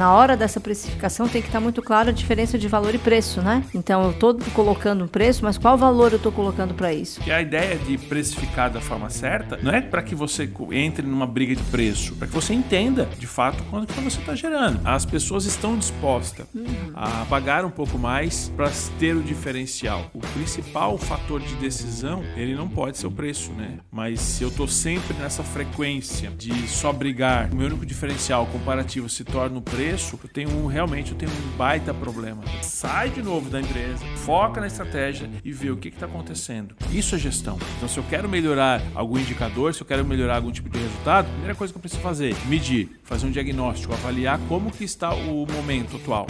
Na hora dessa precificação tem que estar muito claro a diferença de valor e preço, né? Então eu estou colocando um preço, mas qual valor eu estou colocando para isso? Que a ideia de precificar da forma certa não é para que você entre numa briga de preço, para que você entenda de fato quanto que você está gerando. As pessoas estão dispostas uhum. a pagar um pouco mais para ter o diferencial. O principal fator de decisão ele não pode ser o preço, né? Mas se eu estou sempre nessa frequência de só brigar, o meu único diferencial comparativo se torna o preço preço, eu tenho um, realmente eu tenho um baita problema. Sai de novo da empresa, foca na estratégia e vê o que está acontecendo. Isso é gestão. Então, se eu quero melhorar algum indicador, se eu quero melhorar algum tipo de resultado, a primeira coisa que eu preciso fazer, medir, fazer um diagnóstico, avaliar como que está o momento atual.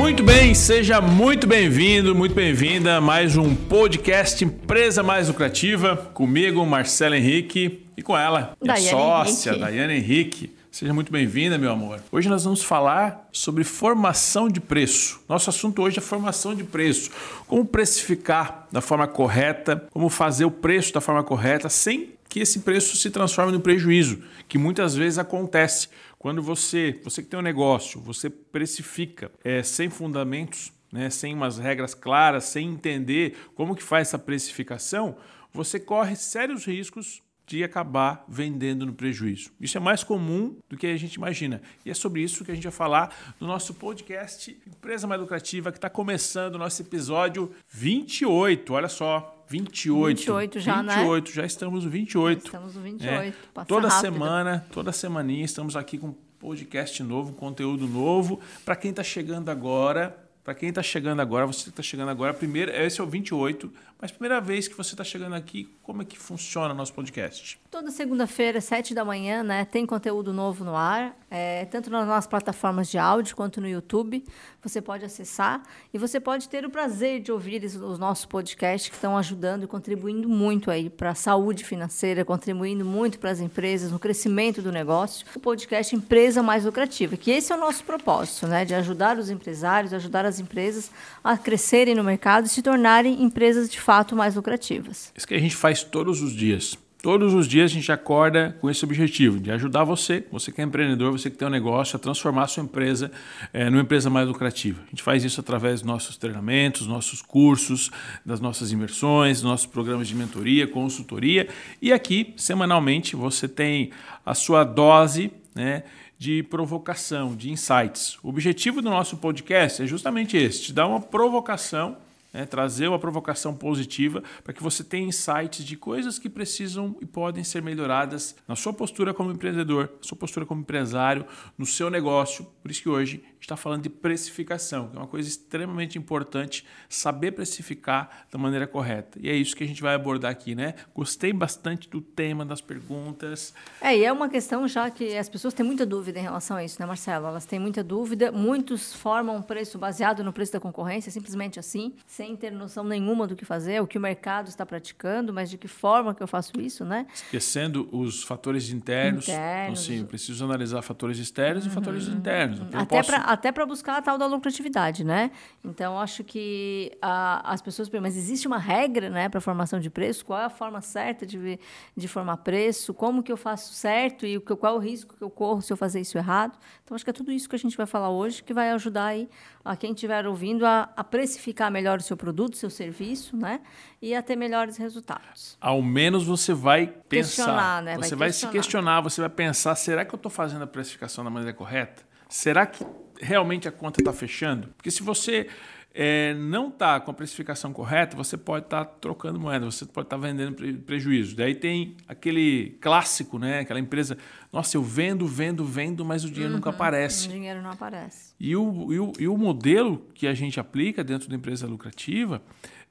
Muito bem, seja muito bem-vindo, muito bem-vinda a mais um podcast Empresa Mais Lucrativa, comigo, Marcelo Henrique, e com ela, minha Daiane sócia, Henrique. Daiane Henrique. Seja muito bem-vinda, meu amor. Hoje nós vamos falar sobre formação de preço. Nosso assunto hoje é formação de preço. Como precificar da forma correta, como fazer o preço da forma correta sem que esse preço se transforme no prejuízo, que muitas vezes acontece. Quando você, você que tem um negócio, você precifica é, sem fundamentos, né, sem umas regras claras, sem entender como que faz essa precificação, você corre sérios riscos de acabar vendendo no prejuízo. Isso é mais comum do que a gente imagina. E é sobre isso que a gente vai falar no nosso podcast Empresa Mais Lucrativa, que está começando o nosso episódio 28. Olha só, 28. 28 já, 28, né? já estamos no 28. Já estamos no 28. É, toda rápido. semana, toda semaninha estamos aqui com podcast novo, conteúdo novo. Para quem está chegando agora, para quem está chegando agora, você que está chegando agora, primeiro, esse é o 28, mas primeira vez que você está chegando aqui, como é que funciona o nosso podcast? Toda segunda-feira, sete da manhã, né, tem conteúdo novo no ar, é, tanto nas nossas plataformas de áudio quanto no YouTube. Você pode acessar e você pode ter o prazer de ouvir os nossos podcasts que estão ajudando e contribuindo muito aí para a saúde financeira, contribuindo muito para as empresas, no crescimento do negócio. O podcast Empresa Mais Lucrativa, que esse é o nosso propósito, né, de ajudar os empresários, ajudar as empresas a crescerem no mercado e se tornarem empresas de fato mais lucrativas. Isso que a gente faz todos os dias. Todos os dias a gente acorda com esse objetivo de ajudar você, você que é empreendedor, você que tem um negócio, a transformar a sua empresa é, numa empresa mais lucrativa. A gente faz isso através dos nossos treinamentos, nossos cursos, das nossas imersões, nossos programas de mentoria, consultoria. E aqui, semanalmente, você tem a sua dose né, de provocação, de insights. O objetivo do nosso podcast é justamente esse: te dar uma provocação né, trazer uma provocação positiva para que você tenha insights de coisas que precisam e podem ser melhoradas na sua postura como empreendedor, na sua postura como empresário, no seu negócio. Por isso que hoje está falando de precificação, que é uma coisa extremamente importante, saber precificar da maneira correta. E é isso que a gente vai abordar aqui, né? Gostei bastante do tema das perguntas. É, e é uma questão já que as pessoas têm muita dúvida em relação a isso, né, Marcelo? Elas têm muita dúvida, muitos formam um preço baseado no preço da concorrência, simplesmente assim, sem ter noção nenhuma do que fazer, o que o mercado está praticando, mas de que forma que eu faço isso, né? Esquecendo os fatores internos. internos. Então, sim, preciso analisar fatores externos uhum. e fatores internos. Eu até posso... para buscar a tal da lucratividade, né? Então, acho que a, as pessoas mas existe uma regra, né, para formação de preço? Qual é a forma certa de, de formar preço? Como que eu faço certo e qual é o risco que eu corro se eu fazer isso errado? Então, acho que é tudo isso que a gente vai falar hoje que vai ajudar aí a quem estiver ouvindo a, a precificar melhor o seu produto, seu serviço, né? E a ter melhores resultados. Ao menos você vai pensar. Questionar, né? Você vai, vai se questionar, você vai pensar, será que eu estou fazendo a precificação da maneira correta? Será que realmente a conta está fechando? Porque se você é, não está com a precificação correta, você pode estar tá trocando moeda, você pode estar tá vendendo prejuízo. Daí tem aquele clássico, né? Aquela empresa, nossa, eu vendo, vendo, vendo, mas o dinheiro uhum, nunca aparece. O dinheiro não aparece. E o, e, o, e o modelo que a gente aplica dentro da empresa lucrativa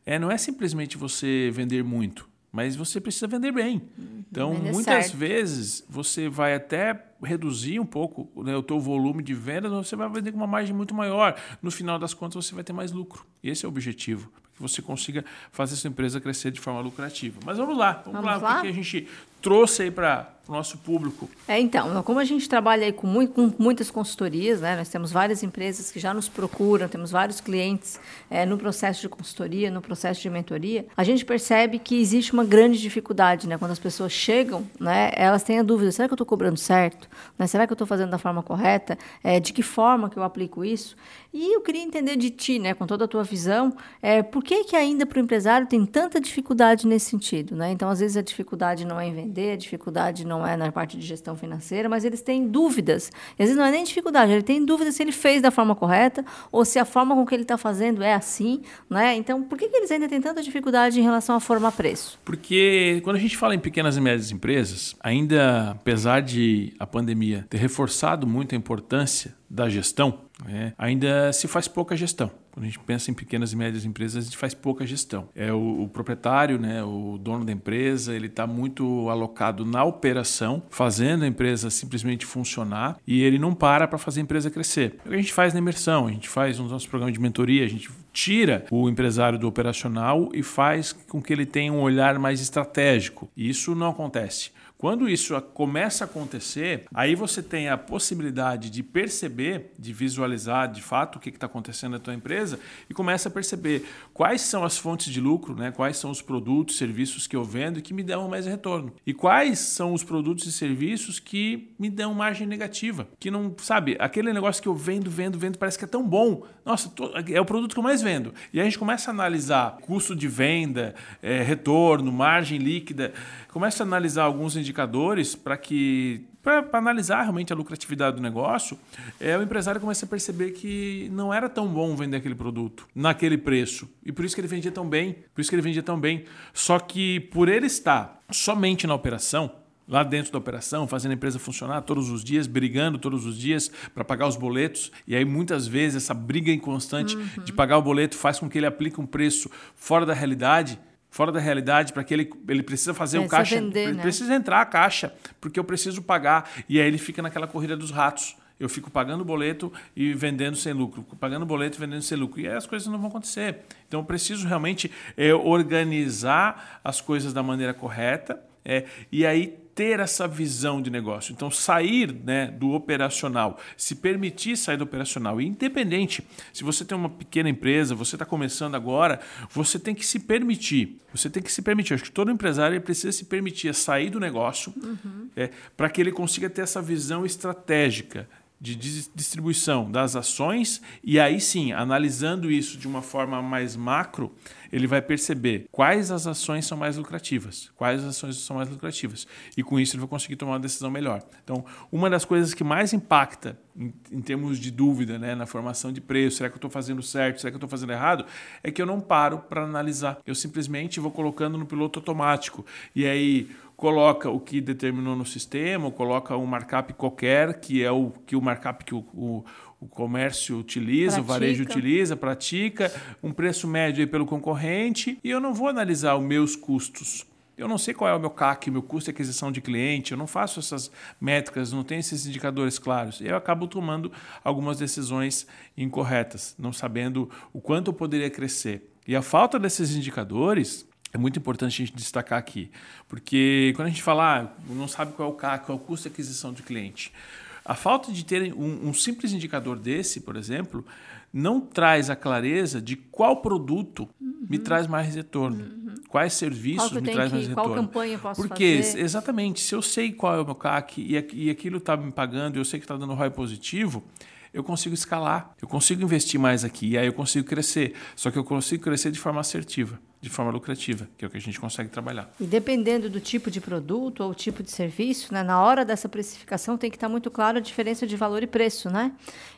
é, não é simplesmente você vender muito mas você precisa vender bem. Uhum. Então, vender muitas certo. vezes você vai até reduzir um pouco né, o teu volume de vendas, você vai vender com uma margem muito maior. No final das contas, você vai ter mais lucro. Esse é o objetivo, para que você consiga fazer sua empresa crescer de forma lucrativa. Mas vamos lá, vamos, vamos lá, lá, o que a gente trouxe aí para o nosso público? É, então, como a gente trabalha aí com, muito, com, muitas consultorias, né, nós temos várias empresas que já nos procuram, temos vários clientes é, no processo de consultoria, no processo de mentoria, a gente percebe que existe uma grande dificuldade, né, quando as pessoas chegam, né, elas têm a dúvida, será que eu estou cobrando certo? Né, será que eu estou fazendo da forma correta? É, de que forma que eu aplico isso? E eu queria entender de ti, né, com toda a tua visão, é, por que que ainda para o empresário tem tanta dificuldade nesse sentido, né? Então, às vezes a dificuldade não é em vender, a dificuldade não é na parte de gestão financeira, mas eles têm dúvidas. Às vezes não é nem dificuldade, ele tem dúvida se ele fez da forma correta ou se a forma com que ele está fazendo é assim, né? Então, por que que eles ainda têm tanta dificuldade em relação à forma preço? Porque quando a gente fala em pequenas e médias empresas, ainda apesar de a pandemia ter reforçado muito a importância da gestão, né, ainda se faz pouca gestão. Quando a gente pensa em pequenas e médias empresas, a gente faz pouca gestão. É o, o proprietário, né, o dono da empresa, ele está muito alocado na operação, fazendo a empresa simplesmente funcionar e ele não para para fazer a empresa crescer. É o que a gente faz na imersão, a gente faz nos nossos programas de mentoria, a gente tira o empresário do operacional e faz com que ele tenha um olhar mais estratégico. E isso não acontece. Quando isso começa a acontecer, aí você tem a possibilidade de perceber, de visualizar de fato o que está acontecendo na tua empresa e começa a perceber quais são as fontes de lucro, né? quais são os produtos, serviços que eu vendo e que me dão mais retorno. E quais são os produtos e serviços que me dão margem negativa. Que não, sabe, aquele negócio que eu vendo, vendo, vendo, parece que é tão bom. Nossa, é o produto que eu mais vendo. E a gente começa a analisar custo de venda, é, retorno, margem líquida, começa a analisar alguns indicadores para que para analisar realmente a lucratividade do negócio, é, o empresário começa a perceber que não era tão bom vender aquele produto naquele preço. E por isso que ele vendia tão bem. Por isso que ele vendia tão bem. Só que por ele estar somente na operação, lá dentro da operação, fazendo a empresa funcionar todos os dias, brigando todos os dias para pagar os boletos. E aí, muitas vezes, essa briga inconstante uhum. de pagar o boleto faz com que ele aplique um preço fora da realidade fora da realidade para que ele, ele precisa fazer o caixa, vender, ele né? precisa entrar a caixa, porque eu preciso pagar. E aí ele fica naquela corrida dos ratos. Eu fico pagando boleto e vendendo sem lucro, pagando boleto e vendendo sem lucro. E aí as coisas não vão acontecer. Então eu preciso realmente é, organizar as coisas da maneira correta é, e aí ter essa visão de negócio. Então, sair né, do operacional, se permitir sair do operacional. E independente, se você tem uma pequena empresa, você está começando agora, você tem que se permitir. Você tem que se permitir. Acho que todo empresário precisa se permitir sair do negócio uhum. é, para que ele consiga ter essa visão estratégica de distribuição das ações e aí sim, analisando isso de uma forma mais macro, ele vai perceber quais as ações são mais lucrativas, quais as ações são mais lucrativas e com isso ele vai conseguir tomar uma decisão melhor. Então, uma das coisas que mais impacta em, em termos de dúvida, né, na formação de preço, será que eu estou fazendo certo, será que eu estou fazendo errado, é que eu não paro para analisar. Eu simplesmente vou colocando no piloto automático e aí coloca o que determinou no sistema, coloca um markup qualquer, que é o que o markup que o, o, o comércio utiliza, pratica. o varejo utiliza, pratica, um preço médio pelo concorrente, e eu não vou analisar os meus custos. Eu não sei qual é o meu CAC, meu custo de aquisição de cliente, eu não faço essas métricas, não tenho esses indicadores claros. Eu acabo tomando algumas decisões incorretas, não sabendo o quanto eu poderia crescer. E a falta desses indicadores é muito importante a gente destacar aqui, porque quando a gente fala, ah, não sabe qual é o CAC, qual é o custo de aquisição de cliente, a falta de ter um, um, simples indicador desse, por exemplo, não traz a clareza de qual produto uhum. me traz mais retorno, uhum. quais serviços me traz que, mais retorno. Qual campanha eu posso Porque, fazer? exatamente, se eu sei qual é o meu CAC e, e aquilo está me pagando, eu sei que está dando ROI positivo, eu consigo escalar, eu consigo investir mais aqui, e aí eu consigo crescer. Só que eu consigo crescer de forma assertiva de forma lucrativa, que é o que a gente consegue trabalhar. E dependendo do tipo de produto ou tipo de serviço, né, na hora dessa precificação tem que estar muito claro a diferença de valor e preço, né?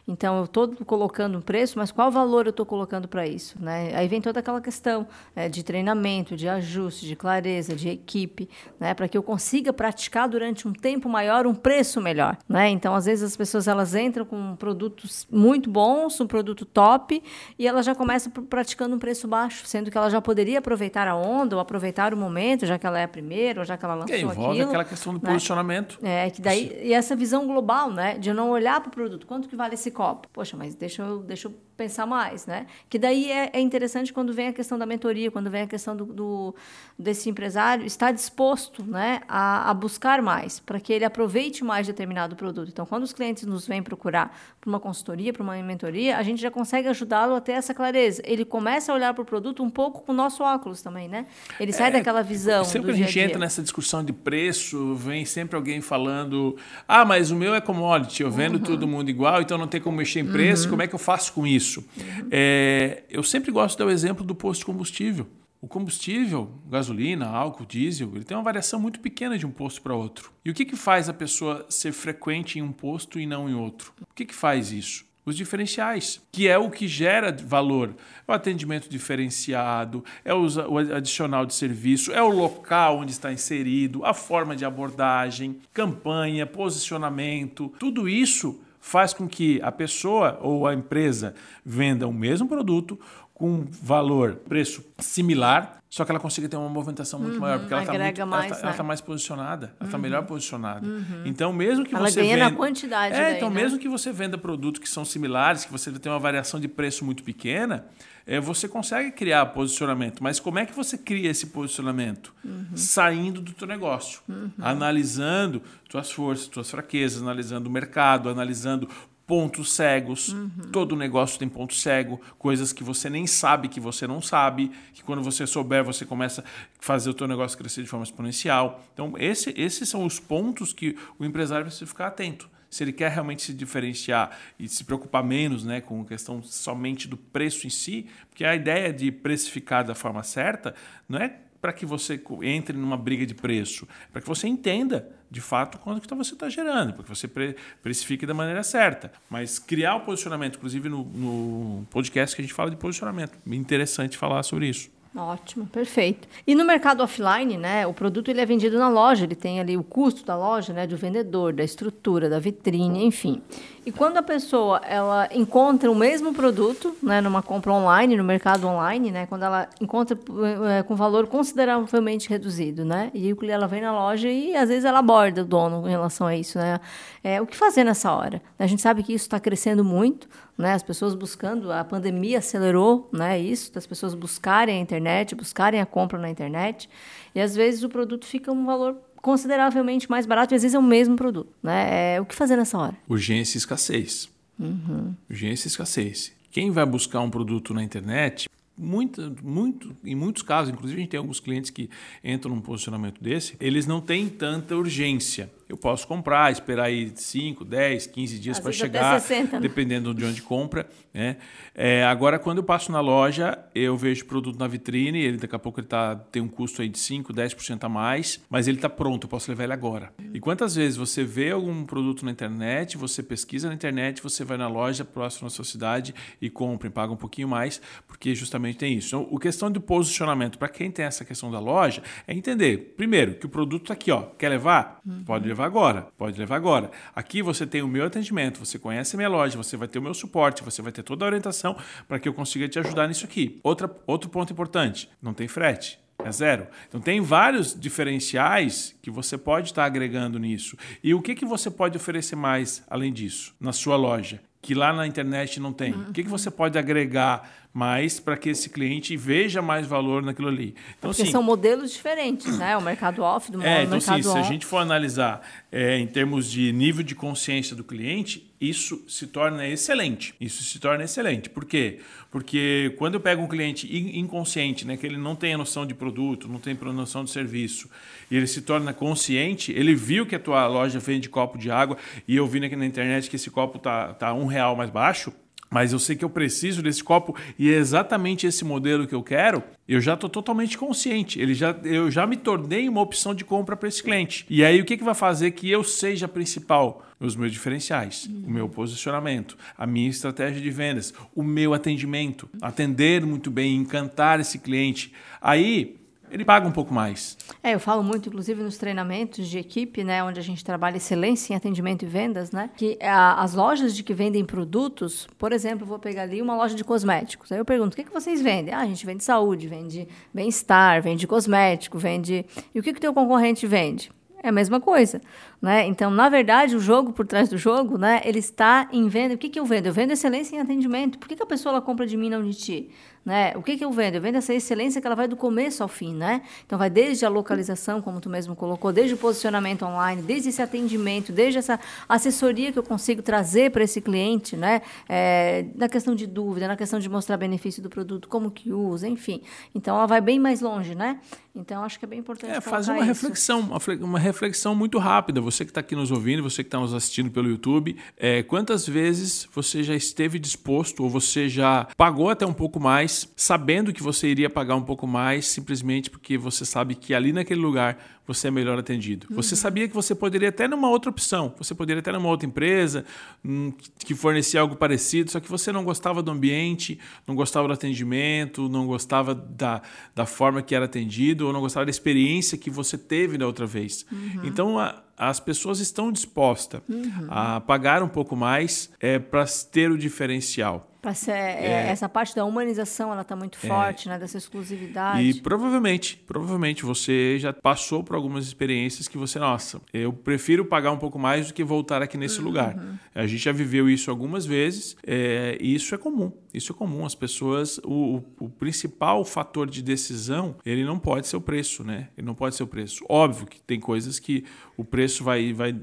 Então eu estou colocando um preço, mas qual valor eu estou colocando para isso, né? Aí vem toda aquela questão é, de treinamento, de ajuste, de clareza, de equipe, né, para que eu consiga praticar durante um tempo maior um preço melhor, né? Então às vezes as pessoas elas entram com produtos muito bons, um produto top e elas já começam praticando um preço baixo, sendo que ela já poderia poderia aproveitar a onda ou aproveitar o momento, já que ela é a primeira, ou já que ela lançou que envolve aquilo, aquela questão do né? posicionamento. É, que daí, e essa visão global, né? De não olhar para o produto. Quanto que vale esse copo? Poxa, mas deixa eu, deixa eu pensar mais, né? Que daí é, é, interessante quando vem a questão da mentoria, quando vem a questão do, do desse empresário estar disposto, né, a, a buscar mais, para que ele aproveite mais determinado produto. Então, quando os clientes nos vêm procurar para uma consultoria, para uma mentoria, a gente já consegue ajudá-lo a ter essa clareza. Ele começa a olhar para o produto um pouco com o nosso óculos também, né? Ele sai é, daquela visão. Sempre que a gente entra nessa discussão de preço, vem sempre alguém falando: ah, mas o meu é commodity, eu vendo uhum. todo mundo igual, então não tem como mexer em preço, uhum. como é que eu faço com isso? Isso. Uhum. É, eu sempre gosto de dar o exemplo do posto de combustível. O combustível, gasolina, álcool, diesel, ele tem uma variação muito pequena de um posto para outro. E o que, que faz a pessoa ser frequente em um posto e não em outro? O que, que faz isso? Os diferenciais, que é o que gera valor. É o atendimento diferenciado, é o adicional de serviço, é o local onde está inserido, a forma de abordagem, campanha, posicionamento. Tudo isso faz com que a pessoa ou a empresa venda o mesmo produto com valor, preço similar, só que ela consiga ter uma movimentação muito uhum, maior, porque ela está mais, ela tá, né? tá mais posicionada, ela está uhum. melhor posicionada. Uhum. Então, mesmo que ela você ganha venda, na quantidade. É, daí, então né? mesmo que você venda produtos que são similares, que você tem uma variação de preço muito pequena, é, você consegue criar posicionamento. Mas como é que você cria esse posicionamento? Uhum. Saindo do teu negócio, uhum. analisando tuas forças, tuas fraquezas, analisando o mercado, analisando pontos cegos. Uhum. Todo negócio tem ponto cego, coisas que você nem sabe que você não sabe, que quando você souber você começa a fazer o teu negócio crescer de forma exponencial. Então, esse, esses são os pontos que o empresário precisa ficar atento se ele quer realmente se diferenciar e se preocupar menos né, com a questão somente do preço em si, porque a ideia de precificar da forma certa não é para que você entre numa briga de preço, para que você entenda de fato quanto que você está gerando, para que você pre precifique da maneira certa. Mas criar o posicionamento, inclusive no, no podcast que a gente fala de posicionamento, interessante falar sobre isso. Ótimo, perfeito. E no mercado offline, né, o produto ele é vendido na loja, ele tem ali o custo da loja, né, do vendedor, da estrutura, da vitrine, enfim. E quando a pessoa ela encontra o mesmo produto, né, numa compra online, no mercado online, né, quando ela encontra é, com valor consideravelmente reduzido, né, e ela vem na loja e às vezes ela aborda o dono em relação a isso, né, é, o que fazer nessa hora? A gente sabe que isso está crescendo muito, né, as pessoas buscando, a pandemia acelerou, né, isso, das pessoas buscarem a internet, buscarem a compra na internet, e às vezes o produto fica um valor consideravelmente mais barato e às vezes é o mesmo produto. Né? É, o que fazer nessa hora? Urgência e escassez. Uhum. Urgência e escassez. Quem vai buscar um produto na internet, muito, muito, em muitos casos, inclusive a gente tem alguns clientes que entram num posicionamento desse, eles não têm tanta urgência eu posso comprar, esperar aí 5, 10, 15 dias para chegar, 60, né? dependendo de onde compra. Né? É, agora, quando eu passo na loja, eu vejo o produto na vitrine, ele daqui a pouco ele tá, tem um custo aí de 5, 10% a mais, mas ele está pronto, eu posso levar ele agora. E quantas vezes você vê algum produto na internet, você pesquisa na internet, você vai na loja próxima da sua cidade e compra e paga um pouquinho mais, porque justamente tem isso. Então, a questão de posicionamento, para quem tem essa questão da loja, é entender, primeiro, que o produto está aqui, ó, quer levar? Uhum. Pode levar levar agora, pode levar agora. Aqui você tem o meu atendimento, você conhece a minha loja, você vai ter o meu suporte, você vai ter toda a orientação para que eu consiga te ajudar nisso aqui. Outra, outro ponto importante: não tem frete. É zero. Então tem vários diferenciais que você pode estar agregando nisso. E o que, que você pode oferecer mais além disso na sua loja? Que lá na internet não tem. O que, que você pode agregar mais para que esse cliente veja mais valor naquilo ali. Então, Porque assim, são modelos diferentes, né? O mercado off do é, então, mercado on. Se a gente for analisar é, em termos de nível de consciência do cliente, isso se torna excelente. Isso se torna excelente. Por quê? Porque quando eu pego um cliente inconsciente, né, que ele não tem a noção de produto, não tem a noção de serviço, e ele se torna consciente, ele viu que a tua loja vende copo de água e eu vi aqui na internet que esse copo tá, tá um real mais baixo, mas eu sei que eu preciso desse copo e é exatamente esse modelo que eu quero, eu já estou totalmente consciente. Ele já, eu já me tornei uma opção de compra para esse cliente. E aí o que, que vai fazer que eu seja principal? Os meus diferenciais, uhum. o meu posicionamento, a minha estratégia de vendas, o meu atendimento, atender muito bem, encantar esse cliente. Aí ele paga um pouco mais. É, eu falo muito, inclusive, nos treinamentos de equipe, né, onde a gente trabalha excelência em atendimento e vendas, né, que a, as lojas de que vendem produtos, por exemplo, vou pegar ali uma loja de cosméticos. Aí eu pergunto, o que, que vocês vendem? Ah, a gente vende saúde, vende bem-estar, vende cosmético, vende... E o que, que o teu concorrente vende? É a mesma coisa. Né? Então, na verdade, o jogo por trás do jogo, né, ele está em venda. O que, que eu vendo? Eu vendo excelência em atendimento. Por que, que a pessoa ela compra de mim não de ti? Né? O que, que eu vendo? Eu vendo essa excelência que ela vai do começo ao fim, né? Então vai desde a localização, como tu mesmo colocou, desde o posicionamento online, desde esse atendimento, desde essa assessoria que eu consigo trazer para esse cliente, né? É, na questão de dúvida, na questão de mostrar benefício do produto, como que usa, enfim. Então ela vai bem mais longe, né? Então acho que é bem importante. É, fazer uma isso. reflexão, uma reflexão muito rápida. Você que está aqui nos ouvindo, você que está nos assistindo pelo YouTube, é, quantas vezes você já esteve disposto ou você já pagou até um pouco mais, sabendo que você iria pagar um pouco mais, simplesmente porque você sabe que ali naquele lugar você é melhor atendido. Uhum. Você sabia que você poderia até numa outra opção, você poderia até numa outra empresa hum, que fornecia algo parecido, só que você não gostava do ambiente, não gostava do atendimento, não gostava da, da forma que era atendido, ou não gostava da experiência que você teve da outra vez. Uhum. Então, a, as pessoas estão dispostas uhum. a pagar um pouco mais é, para ter o diferencial. Ser, é, é, essa parte da humanização ela está muito é. forte, né? Dessa exclusividade. E provavelmente, provavelmente você já passou por algumas experiências que você, nossa, eu prefiro pagar um pouco mais do que voltar aqui nesse uhum. lugar. A gente já viveu isso algumas vezes é, e isso é comum. Isso é comum. As pessoas, o, o, o, principal fator de decisão, ele não pode ser o preço, né? Ele não pode ser o preço. Óbvio que tem coisas que o preço vai, vai,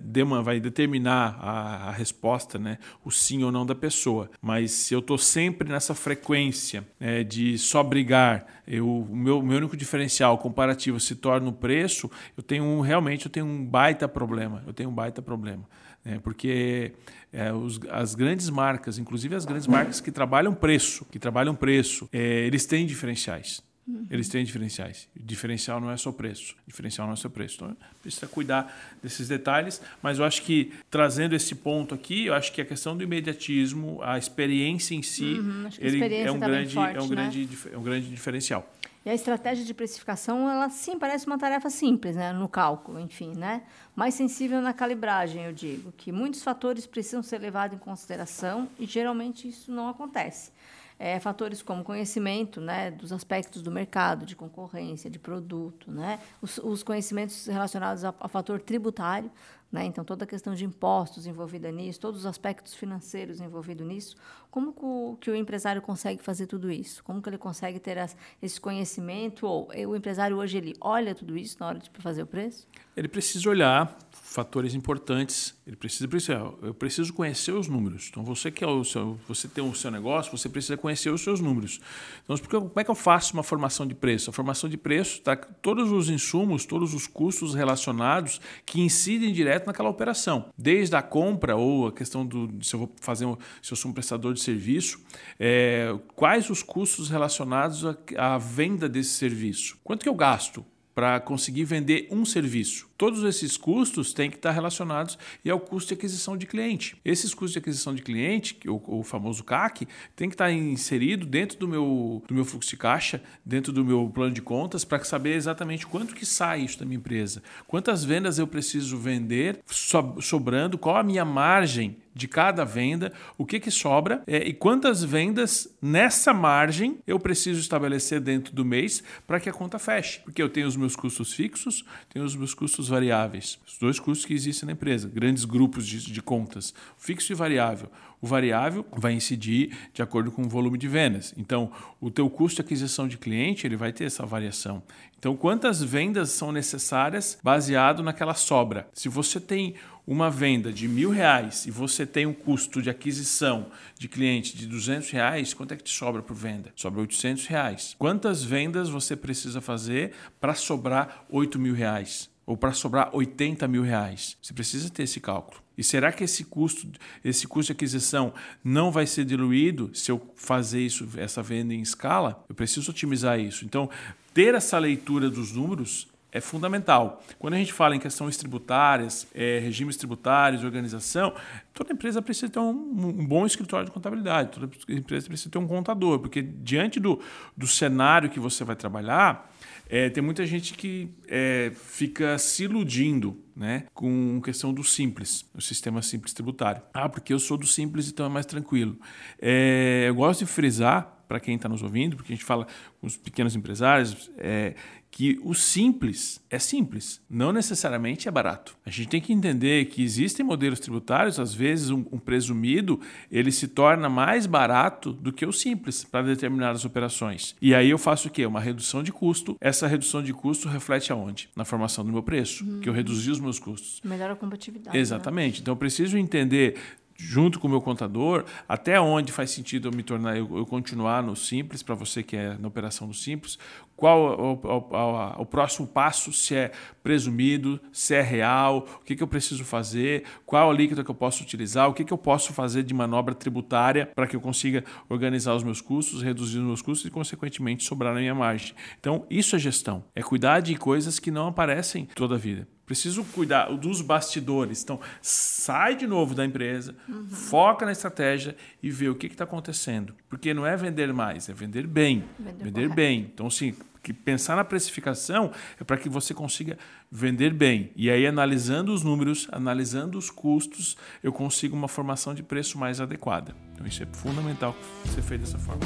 vai determinar a, a resposta, né? O sim ou não da pessoa. Mas se eu estou sempre nessa frequência né, de só brigar, eu, o meu, meu único diferencial comparativo se torna o preço, eu tenho um, realmente eu tenho um baita problema. Eu tenho um baita problema. Né? Porque é, os, as grandes marcas, inclusive as grandes marcas que trabalham preço, que trabalham preço, é, eles têm diferenciais. Uhum. Eles têm diferenciais. O diferencial não é só preço. O diferencial não é só preço. Então, precisa cuidar desses detalhes. Mas eu acho que, trazendo esse ponto aqui, eu acho que a questão do imediatismo, a experiência em si, uhum, ele é um, tá grande, forte, é, um né? grande, é um grande diferencial. E a estratégia de precificação, ela sim parece uma tarefa simples, né, no cálculo, enfim, né? Mais sensível na calibragem, eu digo, que muitos fatores precisam ser levados em consideração e geralmente isso não acontece. É, fatores como conhecimento né, dos aspectos do mercado, de concorrência, de produto, né, os, os conhecimentos relacionados ao fator tributário, né? Então, toda a questão de impostos envolvida nisso, todos os aspectos financeiros envolvidos nisso, como que o, que o empresário consegue fazer tudo isso? Como que ele consegue ter as, esse conhecimento? Ou o empresário hoje ele olha tudo isso na hora de fazer o preço? Ele precisa olhar fatores importantes. Ele precisa, precisa eu preciso conhecer os números. Então, você que é o seu, você tem o seu negócio, você precisa conhecer os seus números. Então, como é que eu faço uma formação de preço? A formação de preço está todos os insumos, todos os custos relacionados que incidem direto naquela operação, desde a compra ou a questão do se eu vou fazer, se eu sou um prestador de serviço, é, quais os custos relacionados à, à venda desse serviço? Quanto que eu gasto? Para conseguir vender um serviço. Todos esses custos têm que estar relacionados e ao custo de aquisição de cliente. Esses custos de aquisição de cliente, o, o famoso CAC, tem que estar inserido dentro do meu, do meu fluxo de caixa, dentro do meu plano de contas, para saber exatamente quanto que sai isso da minha empresa, quantas vendas eu preciso vender sobrando, qual a minha margem de cada venda, o que, que sobra é, e quantas vendas nessa margem eu preciso estabelecer dentro do mês para que a conta feche. Porque eu tenho os meus custos fixos, tenho os meus custos variáveis. Os dois custos que existem na empresa, grandes grupos de, de contas, fixo e variável. O variável vai incidir de acordo com o volume de vendas. Então, o teu custo de aquisição de cliente ele vai ter essa variação. Então, quantas vendas são necessárias baseado naquela sobra? Se você tem uma venda de mil reais e você tem um custo de aquisição de cliente de 200 reais, quanto é que te sobra por venda? Sobra 800 reais. Quantas vendas você precisa fazer para sobrar 8 mil reais? Ou para sobrar 80 mil reais? Você precisa ter esse cálculo. E será que esse custo, esse custo de aquisição não vai ser diluído se eu fazer isso, essa venda em escala? Eu preciso otimizar isso. Então, ter essa leitura dos números é fundamental. Quando a gente fala em questões tributárias, é, regimes tributários, organização, toda empresa precisa ter um, um, bom escritório de contabilidade, toda empresa precisa ter um contador, porque diante do, do cenário que você vai trabalhar, é, tem muita gente que é, fica se iludindo né, com questão do simples, o sistema simples tributário. Ah, porque eu sou do simples, então é mais tranquilo. É, eu gosto de frisar para quem está nos ouvindo, porque a gente fala com os pequenos empresários, é, que o simples é simples, não necessariamente é barato. A gente tem que entender que existem modelos tributários, às vezes um, um presumido ele se torna mais barato do que o simples para determinadas operações. E aí eu faço o quê? Uma redução de custo. Essa redução de custo reflete aonde? Na formação do meu preço, uhum. que eu reduzi os meus custos. Melhora a competitividade. Né? Exatamente. Né? Então eu preciso entender junto com o meu contador, até onde faz sentido eu me tornar, eu, eu continuar no simples, para você que é na operação do simples, qual o, o, o, próximo passo, se é presumido, se é real, o que, que eu preciso fazer, qual a líquida que eu posso utilizar, o que, que eu posso fazer de manobra tributária para que eu consiga organizar os meus custos, reduzir os meus custos e, consequentemente, sobrar na minha margem. Então, isso é gestão, é cuidar de coisas que não aparecem toda a vida. Preciso cuidar dos bastidores. Então, sai de novo da empresa, uhum. foca na estratégia e vê o que está acontecendo. Porque não é vender mais, é vender bem. Vender, vender bem. Então, sim, que pensar na precificação é para que você consiga vender bem. E aí, analisando os números, analisando os custos, eu consigo uma formação de preço mais adequada. Então, isso é fundamental ser feito dessa forma.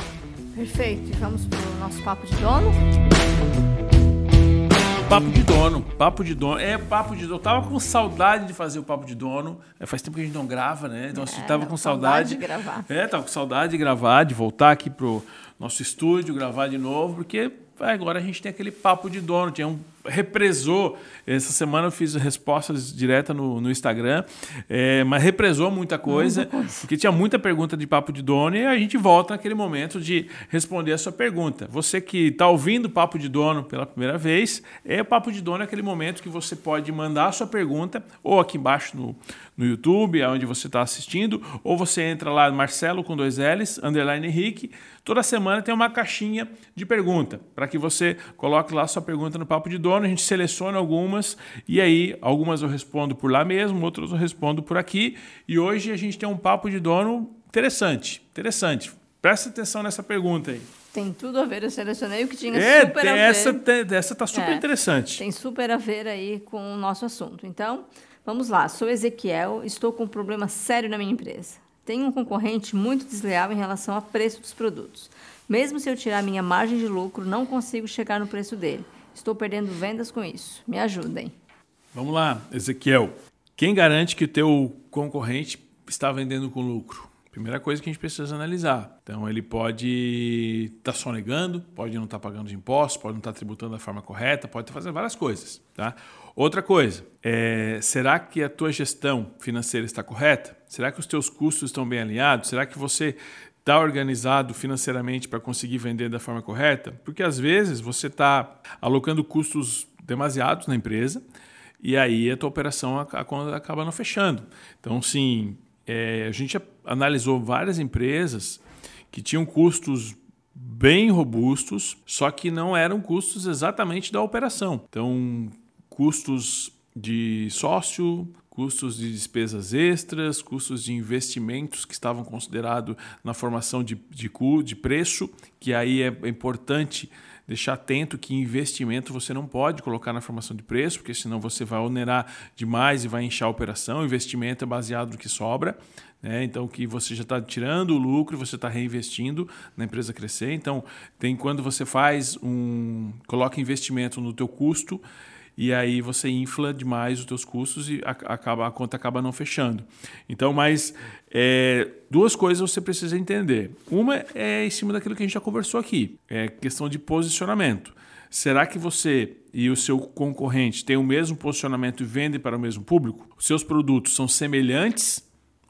Perfeito. E vamos para o nosso papo de dono. Papo de dono, papo de dono. É, papo de dono. Eu tava com saudade de fazer o papo de dono. É, faz tempo que a gente não grava, né? Então, assim, é, tava com saudade. saudade de gravar. É, tava com saudade de gravar, de voltar aqui pro nosso estúdio, gravar de novo, porque agora a gente tem aquele papo de dono. Tinha um represou. Essa semana eu fiz respostas diretas no, no Instagram, é, mas represou muita coisa, porque tinha muita pergunta de papo de dono e a gente volta naquele momento de responder a sua pergunta. Você que está ouvindo o Papo de Dono pela primeira vez, é o Papo de Dono é aquele momento que você pode mandar a sua pergunta ou aqui embaixo no, no YouTube, onde você está assistindo, ou você entra lá, Marcelo com dois L's, underline Henrique. Toda semana tem uma caixinha de pergunta para que você coloque lá sua pergunta no Papo de Dono a gente seleciona algumas e aí algumas eu respondo por lá mesmo, outras eu respondo por aqui. E hoje a gente tem um papo de dono interessante, interessante. Presta atenção nessa pergunta aí. Tem tudo a ver, eu selecionei o que tinha é, super a essa, ver. Essa tá super é, interessante. Tem super a ver aí com o nosso assunto. Então, vamos lá. Sou Ezequiel, estou com um problema sério na minha empresa. Tenho um concorrente muito desleal em relação ao preço dos produtos. Mesmo se eu tirar minha margem de lucro, não consigo chegar no preço dele. Estou perdendo vendas com isso. Me ajudem. Vamos lá, Ezequiel. Quem garante que o teu concorrente está vendendo com lucro? Primeira coisa que a gente precisa analisar. Então, ele pode estar tá sonegando, pode não estar tá pagando os impostos, pode não estar tá tributando da forma correta, pode estar fazendo várias coisas. Tá? Outra coisa, é, será que a tua gestão financeira está correta? Será que os teus custos estão bem alinhados? Será que você está organizado financeiramente para conseguir vender da forma correta? Porque às vezes você está alocando custos demasiados na empresa e aí a tua operação acaba não fechando. Então, sim, é, a gente analisou várias empresas que tinham custos bem robustos, só que não eram custos exatamente da operação. Então, custos de sócio, custos de despesas extras, custos de investimentos que estavam considerados na formação de, de, de preço, que aí é importante deixar atento que investimento você não pode colocar na formação de preço, porque senão você vai onerar demais e vai inchar a operação. O investimento é baseado no que sobra. Né? Então, que você já está tirando o lucro você está reinvestindo na empresa crescer. Então, tem quando você faz um. coloca investimento no teu custo e aí você infla demais os teus custos e acaba, a conta acaba não fechando. Então, mas é, duas coisas você precisa entender. Uma é em cima daquilo que a gente já conversou aqui, é questão de posicionamento. Será que você e o seu concorrente têm o mesmo posicionamento e vendem para o mesmo público? Os seus produtos são semelhantes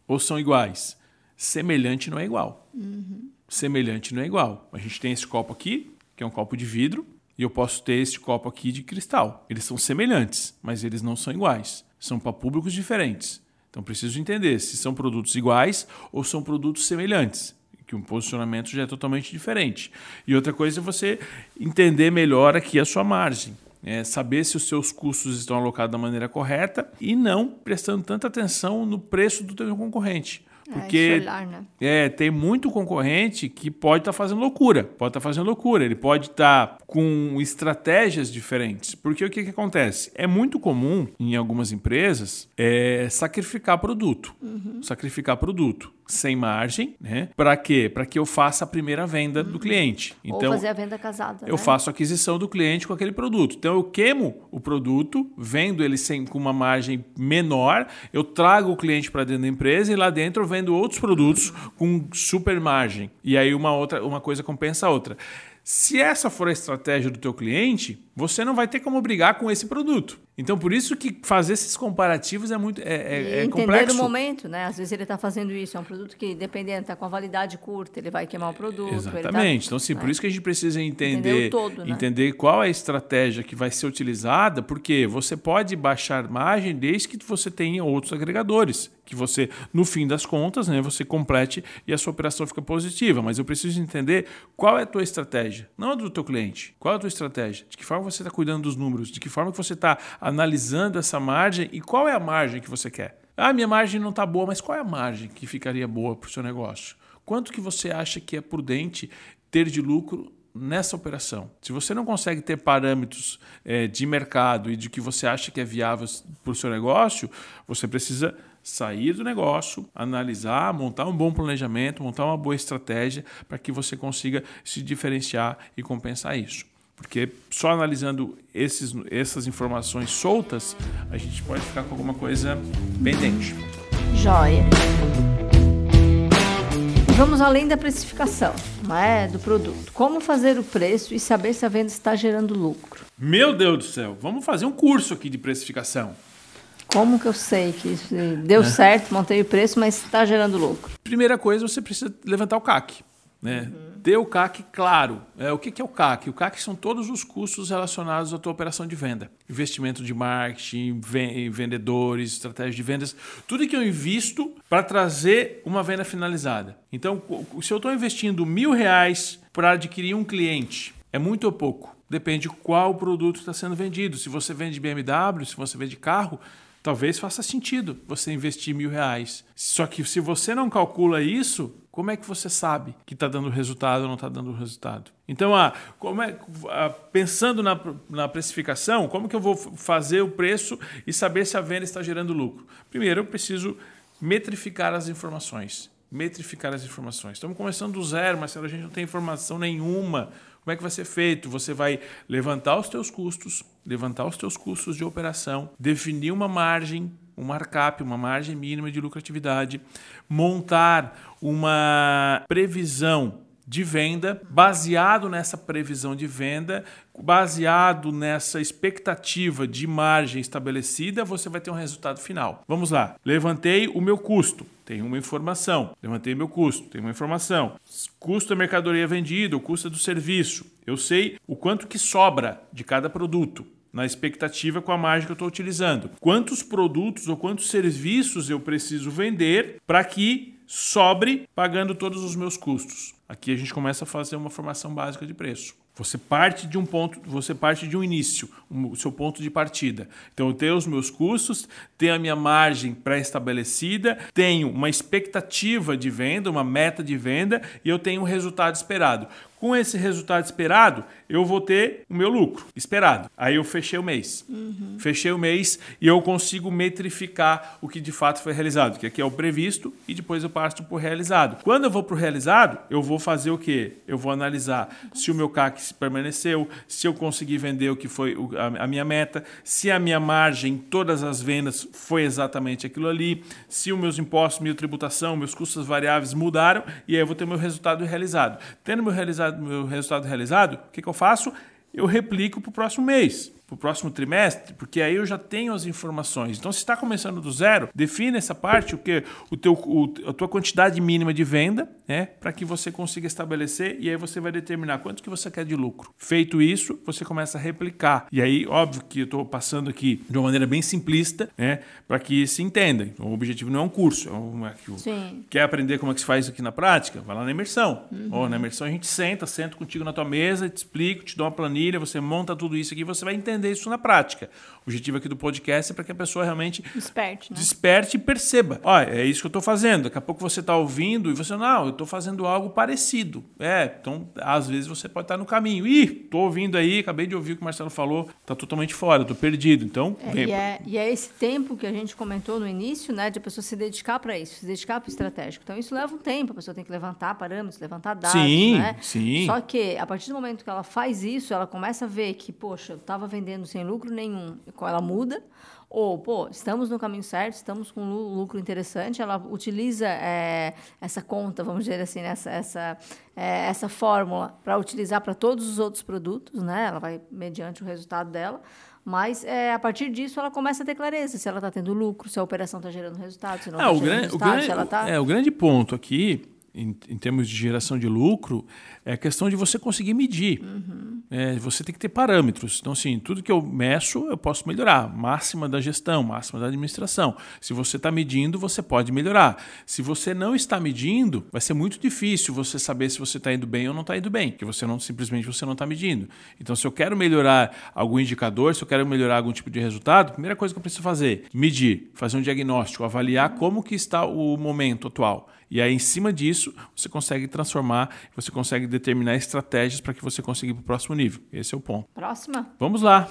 ou são iguais? Semelhante não é igual. Uhum. Semelhante não é igual. A gente tem esse copo aqui, que é um copo de vidro, e eu posso ter este copo aqui de cristal. Eles são semelhantes, mas eles não são iguais. São para públicos diferentes. Então preciso entender se são produtos iguais ou são produtos semelhantes, que um posicionamento já é totalmente diferente. E outra coisa é você entender melhor aqui a sua margem. É saber se os seus custos estão alocados da maneira correta e não prestando tanta atenção no preço do teu concorrente. É, Porque é, né? é, tem muito concorrente que pode estar tá fazendo loucura. Pode estar tá fazendo loucura. Ele pode estar tá com estratégias diferentes. Porque o que, que acontece? É muito comum em algumas empresas é, sacrificar produto. Uhum. Sacrificar produto sem margem, né? Para quê? Para que eu faça a primeira venda do cliente. Então, Ou fazer a venda casada. Eu né? faço a aquisição do cliente com aquele produto. Então eu queimo o produto, vendo ele sem, com uma margem menor, eu trago o cliente para dentro da empresa e lá dentro eu vendo outros produtos com super margem. E aí uma outra, uma coisa compensa a outra. Se essa for a estratégia do teu cliente, você não vai ter como brigar com esse produto. Então, por isso que fazer esses comparativos é muito é, é, é entender complexo. o momento, né? Às vezes ele está fazendo isso, é um produto que, dependendo, está com a validade curta, ele vai queimar o produto. Tá Exatamente. Tá, então, sim, né? por isso que a gente precisa entender, entender, todo, né? entender qual é a estratégia que vai ser utilizada, porque você pode baixar margem desde que você tenha outros agregadores, que você, no fim das contas, né, você complete e a sua operação fica positiva. Mas eu preciso entender qual é a tua estratégia, não a do teu cliente. Qual é a tua estratégia? De que forma você está cuidando dos números? De que forma que você está analisando essa margem e qual é a margem que você quer? Ah, minha margem não está boa, mas qual é a margem que ficaria boa para o seu negócio? Quanto que você acha que é prudente ter de lucro nessa operação. Se você não consegue ter parâmetros é, de mercado e de que você acha que é viável para o seu negócio, você precisa sair do negócio, analisar, montar um bom planejamento, montar uma boa estratégia para que você consiga se diferenciar e compensar isso. Porque só analisando esses, essas informações soltas, a gente pode ficar com alguma coisa pendente. Joia. Vamos além da precificação, é, do produto. Como fazer o preço e saber se a venda está gerando lucro? Meu Deus do céu, vamos fazer um curso aqui de precificação. Como que eu sei que deu é. certo, montei o preço, mas está gerando lucro? Primeira coisa, você precisa levantar o CAC. Né? Uhum. Ter o CAC claro. É, o que, que é o CAC? O CAC são todos os custos relacionados à tua operação de venda. Investimento de marketing, vendedores, estratégia de vendas. Tudo que eu invisto para trazer uma venda finalizada. Então, se eu estou investindo mil reais para adquirir um cliente, é muito ou pouco? Depende de qual produto está sendo vendido. Se você vende BMW, se você vende carro, talvez faça sentido você investir mil reais. Só que se você não calcula isso, como é que você sabe que está dando resultado ou não está dando resultado? Então, ah, é, ah, pensando na, na precificação, como que eu vou fazer o preço e saber se a venda está gerando lucro? Primeiro, eu preciso metrificar as informações. Metrificar as informações. Estamos começando do zero, mas a gente não tem informação nenhuma como é que vai ser feito? Você vai levantar os teus custos, levantar os teus custos de operação, definir uma margem, um markup, uma margem mínima de lucratividade, montar uma previsão de venda, baseado nessa previsão de venda, baseado nessa expectativa de margem estabelecida, você vai ter um resultado final. Vamos lá. Levantei o meu custo, tenho uma informação. Levantei meu custo, tenho uma informação. Custo da mercadoria vendida, o custo do serviço. Eu sei o quanto que sobra de cada produto na expectativa com a margem que eu estou utilizando. Quantos produtos ou quantos serviços eu preciso vender para que sobre pagando todos os meus custos. Aqui a gente começa a fazer uma formação básica de preço. Você parte de um ponto, você parte de um início, o seu ponto de partida. Então eu tenho os meus custos, tenho a minha margem pré-estabelecida, tenho uma expectativa de venda, uma meta de venda e eu tenho um resultado esperado. Com esse resultado esperado, eu vou ter o meu lucro esperado. Aí eu fechei o mês. Uhum. Fechei o mês e eu consigo metrificar o que de fato foi realizado, que aqui é o previsto e depois eu passo para o realizado. Quando eu vou para o realizado, eu vou fazer o quê? Eu vou analisar se o meu CAC permaneceu, se eu consegui vender o que foi a minha meta, se a minha margem, todas as vendas foi exatamente aquilo ali, se os meus impostos, minha tributação, meus custos variáveis mudaram e aí eu vou ter meu resultado realizado. Tendo meu resultado resultado, meu resultado realizado, o que, que eu faço? Eu replico para o próximo mês para o próximo trimestre, porque aí eu já tenho as informações. Então, se está começando do zero, define essa parte, o que o teu, o, a tua quantidade mínima de venda, né, para que você consiga estabelecer e aí você vai determinar quanto que você quer de lucro. Feito isso, você começa a replicar. E aí, óbvio que eu estou passando aqui de uma maneira bem simplista, né, para que se entenda. Então, o objetivo não é um curso, é uma, quer aprender como é que se faz isso aqui na prática? Vai lá na imersão. Uhum. Ou na imersão a gente senta, senta contigo na tua mesa, te explico, te dou uma planilha, você monta tudo isso aqui, você vai entender entender isso na prática. O objetivo aqui do podcast é para que a pessoa realmente desperte, né? desperte e perceba. Olha, é isso que eu estou fazendo. Daqui a pouco você está ouvindo e você, não, eu estou fazendo algo parecido. É, então às vezes você pode estar no caminho. Ih, estou ouvindo aí, acabei de ouvir o que o Marcelo falou, está totalmente fora, estou perdido. Então, é, e, é, e é esse tempo que a gente comentou no início, né, de a pessoa se dedicar para isso, se dedicar para o estratégico. Então isso leva um tempo, a pessoa tem que levantar parâmetros, levantar dados, sim, né? Sim. Só que a partir do momento que ela faz isso, ela começa a ver que, poxa, eu estava vendendo sem lucro nenhum, ela muda, ou, pô, estamos no caminho certo, estamos com um lucro interessante, ela utiliza é, essa conta, vamos dizer assim, essa, essa, é, essa fórmula para utilizar para todos os outros produtos, né? Ela vai mediante o resultado dela. Mas é, a partir disso ela começa a ter clareza se ela está tendo lucro, se a operação está gerando resultado, se não está ah, gerando grande, resultado, grande, se ela está. É, o grande ponto aqui em, em, termos de geração de lucro, é questão de você conseguir medir. Uhum. É, você tem que ter parâmetros. Então, assim, tudo que eu meço, eu posso melhorar. Máxima da gestão, máxima da administração. Se você está medindo, você pode melhorar. Se você não está medindo, vai ser muito difícil você saber se você está indo bem ou não está indo bem, porque você não simplesmente você não está medindo. Então, se eu quero melhorar algum indicador, se eu quero melhorar algum tipo de resultado, a primeira coisa que eu preciso fazer, medir, fazer um diagnóstico, avaliar como que está o momento atual. E aí, em cima disso, você consegue transformar, você consegue determinar estratégias para que você consiga ir para o próximo nível. Esse é o ponto. Próxima. Vamos lá.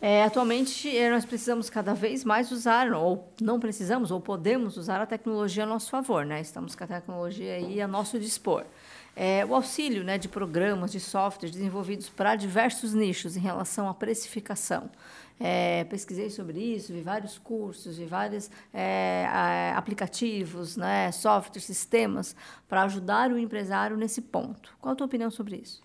É, atualmente, eh, nós precisamos cada vez mais usar, ou não precisamos, ou podemos usar a tecnologia a nosso favor, né? Estamos com a tecnologia aí a nosso dispor. É, o auxílio né, de programas, de softwares desenvolvidos para diversos nichos em relação à precificação. É, pesquisei sobre isso, vi vários cursos, vi vários é, aplicativos, né, softwares, sistemas para ajudar o empresário nesse ponto. Qual a tua opinião sobre isso?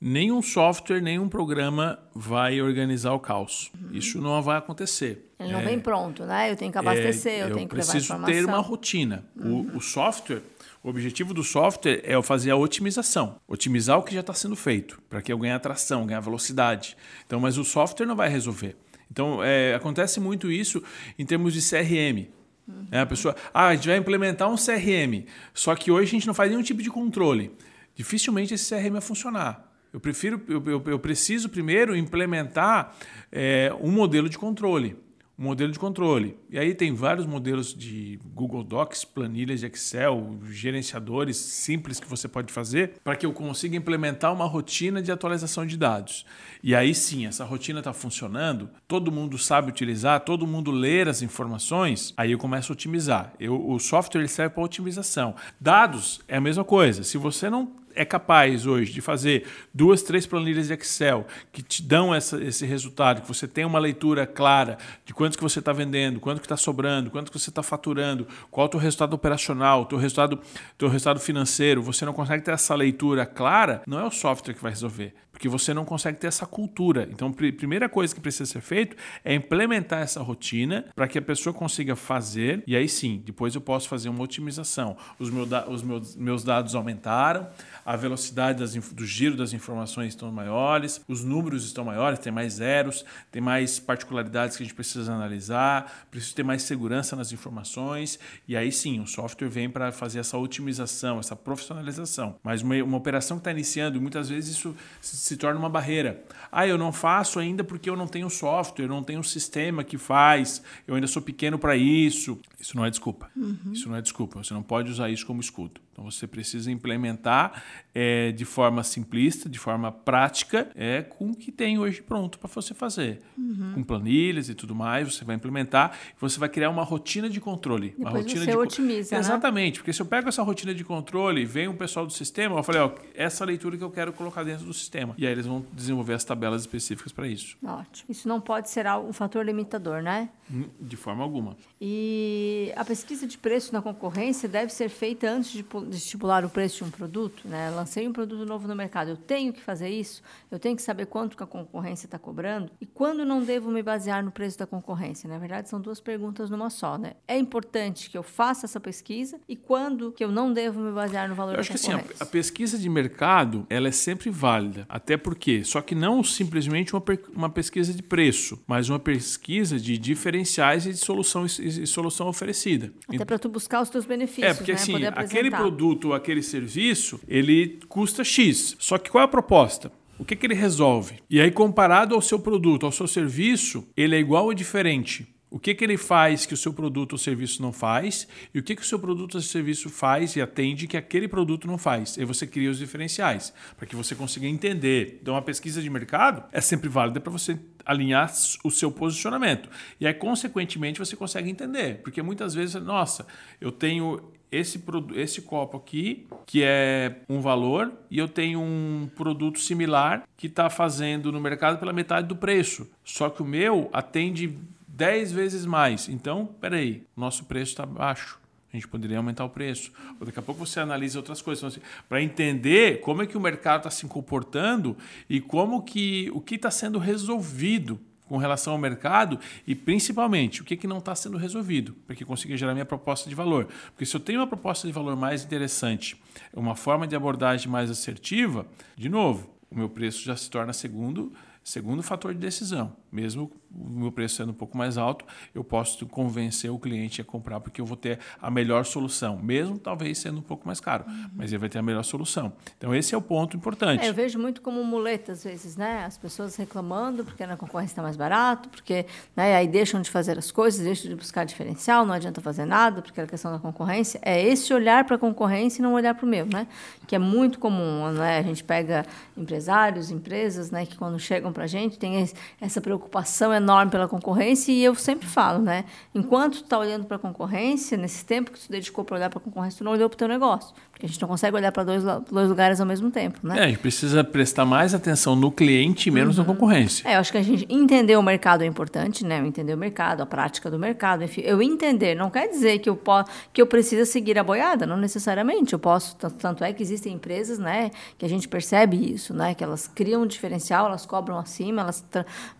Nenhum software, nenhum programa vai organizar o caos. Uhum. Isso não vai acontecer. Ele não é, vem pronto, né? Eu tenho que abastecer, é, eu, eu tenho que levar informação. Eu preciso ter uma rotina. Uhum. O, o software, o objetivo do software é fazer a otimização, otimizar o que já está sendo feito, para que eu ganhe atração, ganhe velocidade. Então, mas o software não vai resolver. Então, é, acontece muito isso em termos de CRM. Uhum. É, a pessoa, ah, a gente vai implementar um CRM, só que hoje a gente não faz nenhum tipo de controle. Dificilmente esse CRM vai funcionar. Eu prefiro, eu, eu, eu preciso primeiro implementar é, um modelo de controle modelo de controle. E aí tem vários modelos de Google Docs, planilhas de Excel, gerenciadores simples que você pode fazer para que eu consiga implementar uma rotina de atualização de dados. E aí sim, essa rotina está funcionando, todo mundo sabe utilizar, todo mundo ler as informações, aí eu começo a otimizar. Eu, o software serve para otimização. Dados é a mesma coisa. Se você não é capaz hoje de fazer duas, três planilhas de Excel que te dão essa, esse resultado, que você tem uma leitura clara de quanto que você está vendendo, quanto que está sobrando, quanto que você está faturando, qual é o teu resultado operacional, teu resultado, teu resultado financeiro, você não consegue ter essa leitura clara, não é o software que vai resolver porque você não consegue ter essa cultura. Então, a primeira coisa que precisa ser feito é implementar essa rotina para que a pessoa consiga fazer, e aí sim, depois eu posso fazer uma otimização. Os, meu, os meus, meus dados aumentaram, a velocidade das, do giro das informações estão maiores, os números estão maiores, tem mais zeros, tem mais particularidades que a gente precisa analisar, preciso ter mais segurança nas informações, e aí sim, o software vem para fazer essa otimização, essa profissionalização. Mas uma, uma operação que está iniciando, muitas vezes isso se torna uma barreira. Ah, eu não faço ainda porque eu não tenho software, eu não tenho um sistema que faz, eu ainda sou pequeno para isso. Isso não é desculpa. Uhum. Isso não é desculpa. Você não pode usar isso como escudo. Então você precisa implementar é, de forma simplista, de forma prática, é, com o que tem hoje pronto para você fazer. Uhum. Com planilhas e tudo mais, você vai implementar e você vai criar uma rotina de controle. Depois uma rotina você de otimiza. Né? Exatamente, porque se eu pego essa rotina de controle vem um pessoal do sistema, eu falei, ó, essa leitura que eu quero colocar dentro do sistema. E aí eles vão desenvolver as tabelas específicas para isso. Ótimo. Isso não pode ser um fator limitador, né? Hum, de forma alguma. E a pesquisa de preço na concorrência deve ser feita antes de de estipular o preço de um produto, né? Lancei um produto novo no mercado, eu tenho que fazer isso, eu tenho que saber quanto que a concorrência está cobrando e quando não devo me basear no preço da concorrência. Na verdade, são duas perguntas numa só, né? É importante que eu faça essa pesquisa e quando que eu não devo me basear no valor eu da acho concorrência. que assim, a, a, pesquisa de mercado, ela é sempre válida, até porque, só que não simplesmente uma, uma pesquisa de preço, mas uma pesquisa de diferenciais e de solução, e, e solução oferecida. Até para tu buscar os teus benefícios, É, porque né? assim, aquele produto ou aquele serviço, ele custa X. Só que qual é a proposta? O que, que ele resolve? E aí, comparado ao seu produto, ao seu serviço, ele é igual ou diferente? O que, que ele faz que o seu produto ou serviço não faz e o que, que o seu produto ou serviço faz e atende que aquele produto não faz. E você cria os diferenciais para que você consiga entender. Então, a pesquisa de mercado é sempre válida para você alinhar o seu posicionamento. E aí, consequentemente, você consegue entender. Porque muitas vezes, nossa, eu tenho esse, esse copo aqui, que é um valor, e eu tenho um produto similar que está fazendo no mercado pela metade do preço. Só que o meu atende 10 vezes mais. Então, peraí, nosso preço está baixo. A gente poderia aumentar o preço. Ou daqui a pouco você analisa outras coisas. Então, assim, Para entender como é que o mercado está se comportando e como que o que está sendo resolvido com relação ao mercado e principalmente o que, que não está sendo resolvido para que consiga gerar minha proposta de valor. Porque se eu tenho uma proposta de valor mais interessante, uma forma de abordagem mais assertiva, de novo, o meu preço já se torna segundo segundo fator de decisão. Mesmo o meu preço sendo um pouco mais alto, eu posso convencer o cliente a comprar porque eu vou ter a melhor solução, mesmo talvez sendo um pouco mais caro, uhum. mas ele vai ter a melhor solução. Então esse é o ponto importante. É, eu vejo muito como muleta às vezes, né? As pessoas reclamando porque na concorrência está mais barato, porque né, aí deixam de fazer as coisas, deixam de buscar diferencial, não adianta fazer nada porque é a questão da concorrência é esse olhar para a concorrência e não olhar para o meu, né? Que é muito comum, né? A gente pega empresários, empresas, né, que quando chegam para a gente tem essa preocupação enorme pela concorrência e eu sempre falo, né? Enquanto tu está olhando para a concorrência, nesse tempo que tu dedicou para olhar para a concorrência, tu não olhou para o teu negócio. Porque a gente não consegue olhar para dois, dois lugares ao mesmo tempo, né? É, a gente precisa prestar mais atenção no cliente e menos uhum. na concorrência. É, eu acho que a gente entender o mercado é importante, né? Entender o mercado, a prática do mercado, enfim. Eu entender não quer dizer que eu, posso, que eu preciso seguir a boiada, não necessariamente. Eu posso, tanto é que existem empresas, né, que a gente percebe isso, né? Que elas criam um diferencial, elas cobram acima, elas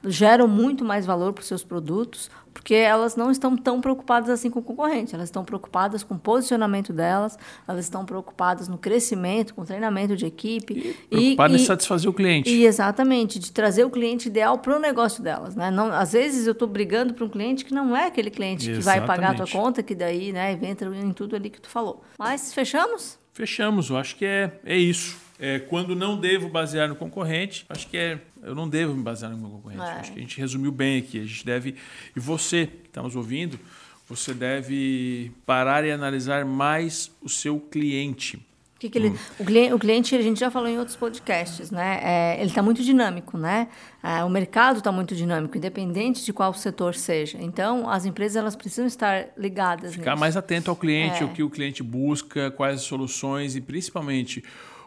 geram muito mais valor para os seus produtos, porque elas não estão tão preocupadas assim com o concorrente, elas estão preocupadas com o posicionamento delas, elas estão preocupadas no crescimento, com o treinamento de equipe. E preocupadas em satisfazer o cliente. E exatamente, de trazer o cliente ideal para o negócio delas. Né? Não, às vezes eu estou brigando para um cliente que não é aquele cliente exatamente. que vai pagar a tua conta, que daí né, entra em tudo ali que tu falou. Mas fechamos? Fechamos, eu acho que é, é isso. É, quando não devo basear no concorrente, acho que é eu não devo me basear no meu concorrente. É. Acho que a gente resumiu bem aqui. A gente deve. E você que está nos ouvindo, você deve parar e analisar mais o seu cliente. Que que ele, hum. o, cliente, o cliente, a gente já falou em outros podcasts, né? É, ele está muito dinâmico, né? É, o mercado está muito dinâmico, independente de qual setor seja. Então, as empresas elas precisam estar ligadas. Ficar nisso. mais atento ao cliente, é. o que o cliente busca, quais as soluções e principalmente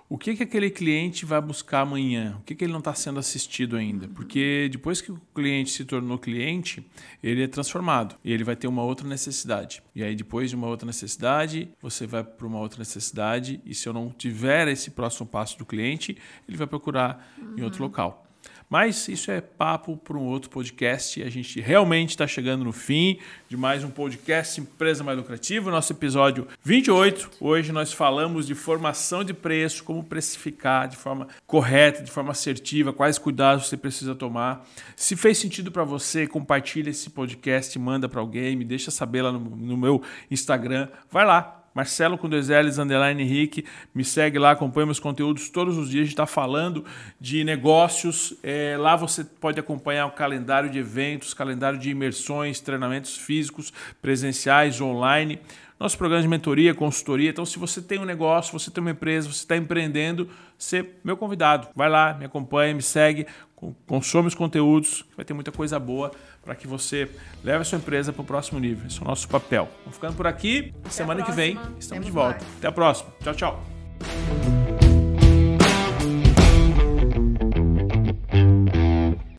o que, que aquele cliente vai buscar amanhã? O que, que ele não está sendo assistido ainda? Porque depois que o cliente se tornou cliente, ele é transformado e ele vai ter uma outra necessidade. E aí, depois de uma outra necessidade, você vai para uma outra necessidade. E se eu não tiver esse próximo passo do cliente, ele vai procurar uhum. em outro local. Mas isso é papo para um outro podcast. A gente realmente está chegando no fim de mais um podcast Empresa Mais Lucrativa, nosso episódio 28. Hoje nós falamos de formação de preço, como precificar de forma correta, de forma assertiva, quais cuidados você precisa tomar. Se fez sentido para você, compartilha esse podcast, manda para alguém, me deixa saber lá no, no meu Instagram. Vai lá, Marcelo com dois L's, underline Henrique. Me segue lá, acompanha meus conteúdos todos os dias. A gente está falando de negócios. É, lá você pode acompanhar o calendário de eventos, calendário de imersões, treinamentos físicos, presenciais, online. Nosso programa de mentoria, consultoria. Então, se você tem um negócio, você tem uma empresa, você está empreendendo, você é meu convidado. Vai lá, me acompanha, me segue, consome os conteúdos, vai ter muita coisa boa para que você leve a sua empresa para o próximo nível. Esse é o nosso papel. Vamos ficando por aqui. Até Semana que vem estamos Temos de volta. Mais. Até a próxima. Tchau, tchau.